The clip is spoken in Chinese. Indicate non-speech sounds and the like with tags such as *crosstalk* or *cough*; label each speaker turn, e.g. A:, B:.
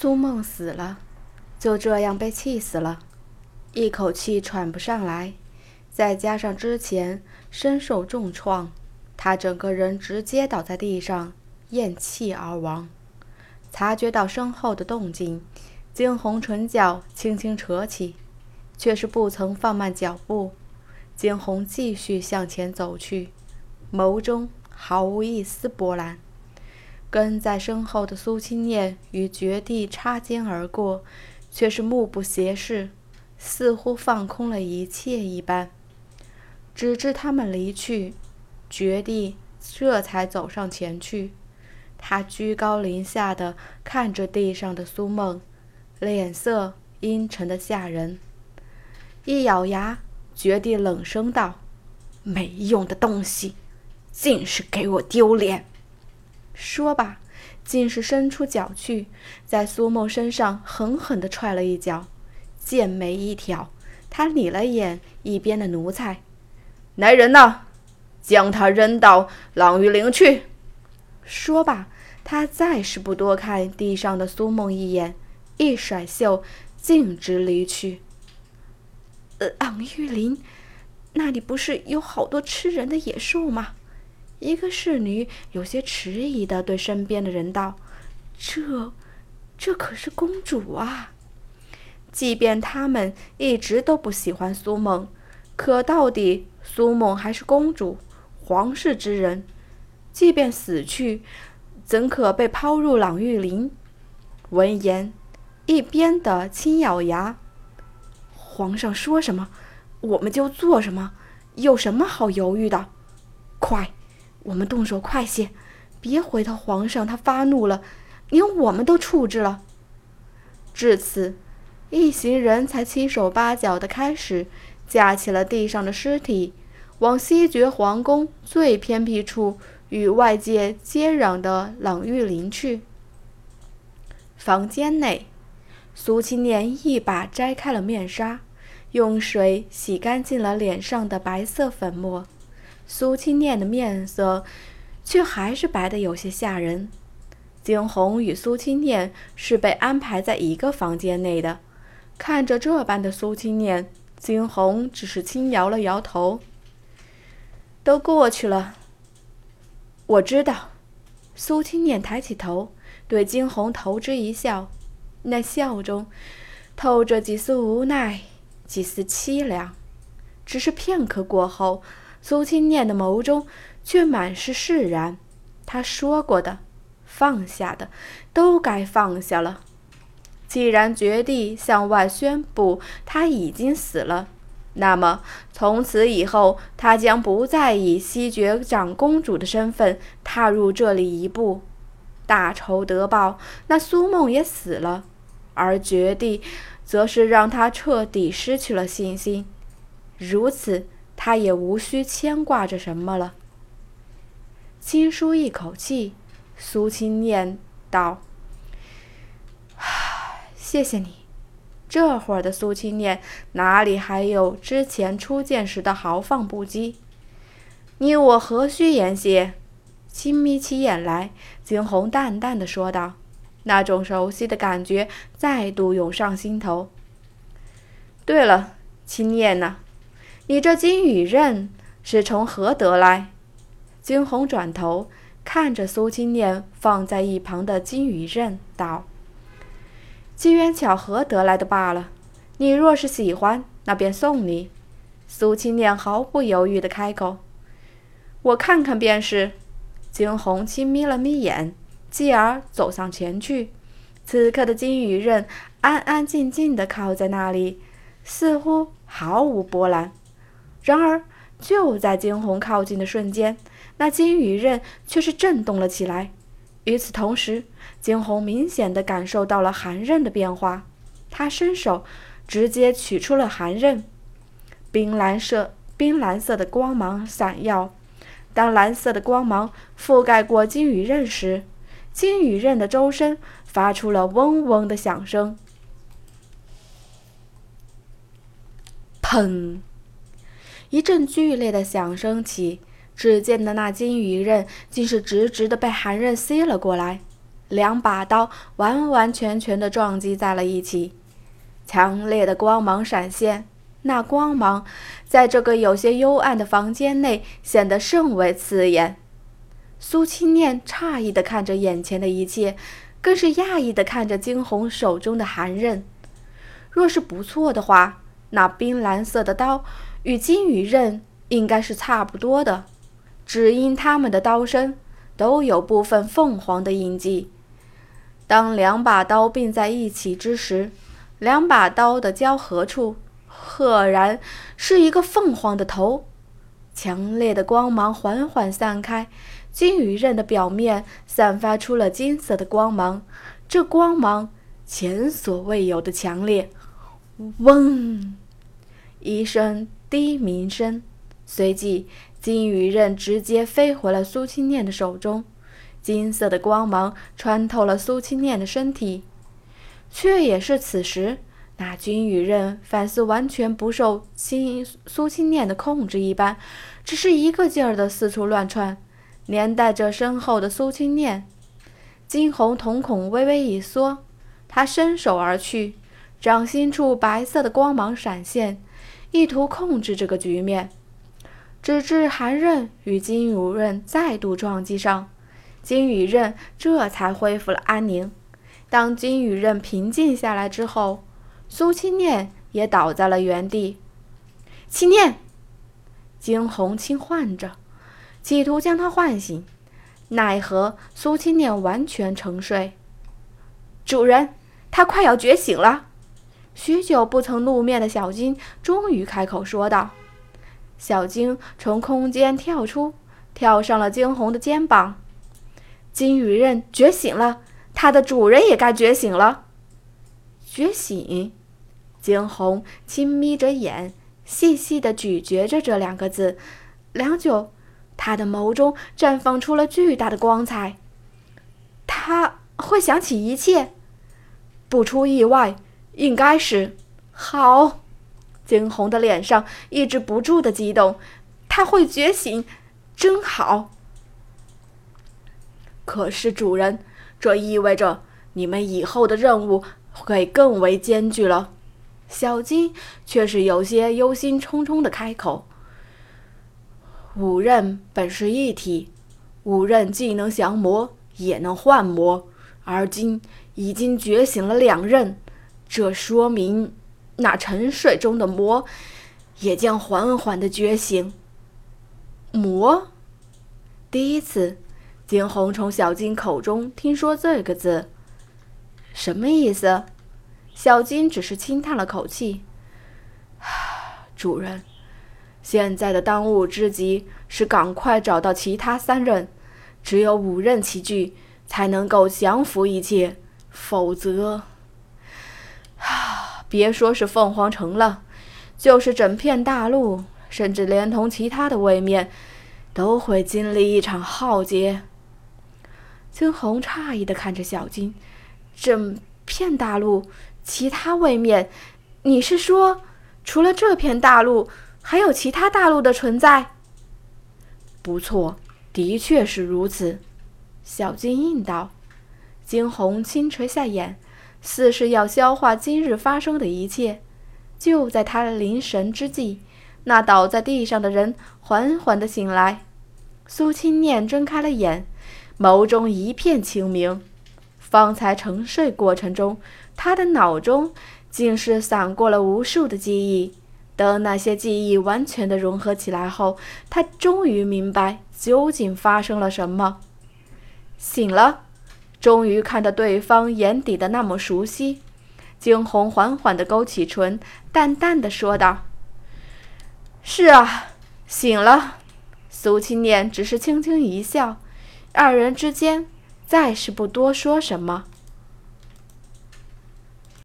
A: 苏梦死了，就这样被气死了，一口气喘不上来，再加上之前身受重创，他整个人直接倒在地上，咽气而亡。察觉到身后的动静，惊鸿唇角轻轻扯起，却是不曾放慢脚步。惊鸿继续向前走去，眸中毫无一丝波澜。跟在身后的苏清念与绝地擦肩而过，却是目不斜视，似乎放空了一切一般。直至他们离去，绝地这才走上前去。他居高临下的看着地上的苏梦，脸色阴沉的吓人。一咬牙，绝地冷声道：“没用的东西，尽是给我丢脸！”说罢，竟是伸出脚去，在苏梦身上狠狠地踹了一脚，剑眉一挑，他睨了眼一边的奴才：“来人呐，将他扔到朗玉陵去！”说罢，他再是不多看地上的苏梦一眼，一甩袖，径直离去。朗玉林，那里不是有好多吃人的野兽吗？一个侍女有些迟疑的对身边的人道：“这，这可是公主啊！即便他们一直都不喜欢苏梦，可到底苏梦还是公主，皇室之人。即便死去，怎可被抛入朗玉林？”闻言，一边的轻咬牙：“皇上说什么，我们就做什么，有什么好犹豫的？快！”我们动手快些，别回头皇上他发怒了，连我们都处置了。至此，一行人才七手八脚的开始架起了地上的尸体，往西决皇宫最偏僻处与外界接壤的朗玉林去。房间内，苏青年一把摘开了面纱，用水洗干净了脸上的白色粉末。苏清念的面色却还是白的有些吓人。惊鸿与苏清念是被安排在一个房间内的，看着这般的苏清念，惊鸿只是轻摇了摇头。都过去了，我知道。苏清念抬起头，对惊鸿投之一笑，那笑中透着几丝无奈，几丝凄凉。只是片刻过后。苏清念的眸中却满是释然。他说过的、放下的，都该放下了。既然绝地向外宣布他已经死了，那么从此以后，他将不再以西爵长公主的身份踏入这里一步。大仇得报，那苏梦也死了，而绝地则是让他彻底失去了信心。如此。他也无需牵挂着什么了。轻舒一口气，苏清念道：“ *sighs* 谢谢你。”这会儿的苏清念哪里还有之前初见时的豪放不羁？你我何须言谢？轻眯起眼来，惊鸿淡淡的说道，那种熟悉的感觉再度涌上心头。对了，青念呢？你这金羽刃是从何得来？惊鸿转头看着苏青念放在一旁的金羽刃，道：“机缘巧合得来的罢了。你若是喜欢，那便送你。”苏青念毫不犹豫地开口：“我看看便是。”惊鸿轻眯了眯眼，继而走上前去。此刻的金羽刃安安静静地靠在那里，似乎毫无波澜。然而，就在惊鸿靠近的瞬间，那金羽刃却是震动了起来。与此同时，惊鸿明显的感受到了寒刃的变化。他伸手直接取出了寒刃，冰蓝色、冰蓝色的光芒闪耀。当蓝色的光芒覆盖过金羽刃时，金羽刃的周身发出了嗡嗡的响声。砰！一阵剧烈的响声起，只见的那金羽刃竟是直直的被寒刃吸了过来。两把刀完完全全的撞击在了一起，强烈的光芒闪现。那光芒在这个有些幽暗的房间内显得甚为刺眼。苏清念诧异的看着眼前的一切，更是讶异的看着惊鸿手中的寒刃。若是不错的话，那冰蓝色的刀与金羽刃应该是差不多的，只因他们的刀身都有部分凤凰的印记。当两把刀并在一起之时，两把刀的交合处。赫然是一个凤凰的头，强烈的光芒缓缓散开，金羽刃的表面散发出了金色的光芒，这光芒前所未有的强烈。嗡，一声低鸣声，随即金羽刃直接飞回了苏清念的手中，金色的光芒穿透了苏清念的身体，却也是此时。那金羽刃反似完全不受青苏青念的控制一般，只是一个劲儿的四处乱窜，连带着身后的苏青念。惊鸿瞳孔微微一缩，他伸手而去，掌心处白色的光芒闪现，意图控制这个局面。直至寒刃与金羽刃再度撞击上，金羽刃这才恢复了安宁。当金羽刃平静下来之后，苏清念也倒在了原地。青念，惊鸿轻唤着，企图将他唤醒，奈何苏清念完全沉睡。主人，他快要觉醒了。许久不曾露面的小金终于开口说道。小金从空间跳出，跳上了惊鸿的肩膀。金羽刃觉醒了，它的主人也该觉醒了。觉醒。惊鸿轻眯着眼，细细地咀嚼着这两个字，良久，他的眸中绽放出了巨大的光彩。他会想起一切，不出意外，应该是好。惊鸿的脸上抑制不住的激动，他会觉醒，真好。可是主人，这意味着你们以后的任务会更为艰巨了。小金却是有些忧心忡忡的开口：“五刃本是一体，五刃既能降魔，也能幻魔，而今已经觉醒了两刃，这说明那沉睡中的魔也将缓缓的觉醒。魔，第一次，惊鸿从小金口中听说这个字，什么意思？”小金只是轻叹了口气：“ *sighs* 主人，现在的当务之急是赶快找到其他三刃，只有五刃齐聚，才能够降服一切。否则，别说是凤凰城了，就是整片大陆，甚至连同其他的位面，都会经历一场浩劫。”惊鸿诧异的看着小金：“整片大陆？”其他位面，你是说，除了这片大陆，还有其他大陆的存在？不错，的确是如此。小金应道。惊鸿轻垂下眼，似是要消化今日发生的一切。就在他临神之际，那倒在地上的人缓缓地醒来。苏清念睁开了眼，眸中一片清明。方才沉睡过程中。他的脑中竟是闪过了无数的记忆，等那些记忆完全的融合起来后，他终于明白究竟发生了什么。醒了，终于看到对方眼底的那么熟悉。惊鸿缓缓地勾起唇，淡淡的说道：“是啊，醒了。”苏青念只是轻轻一笑，二人之间再是不多说什么。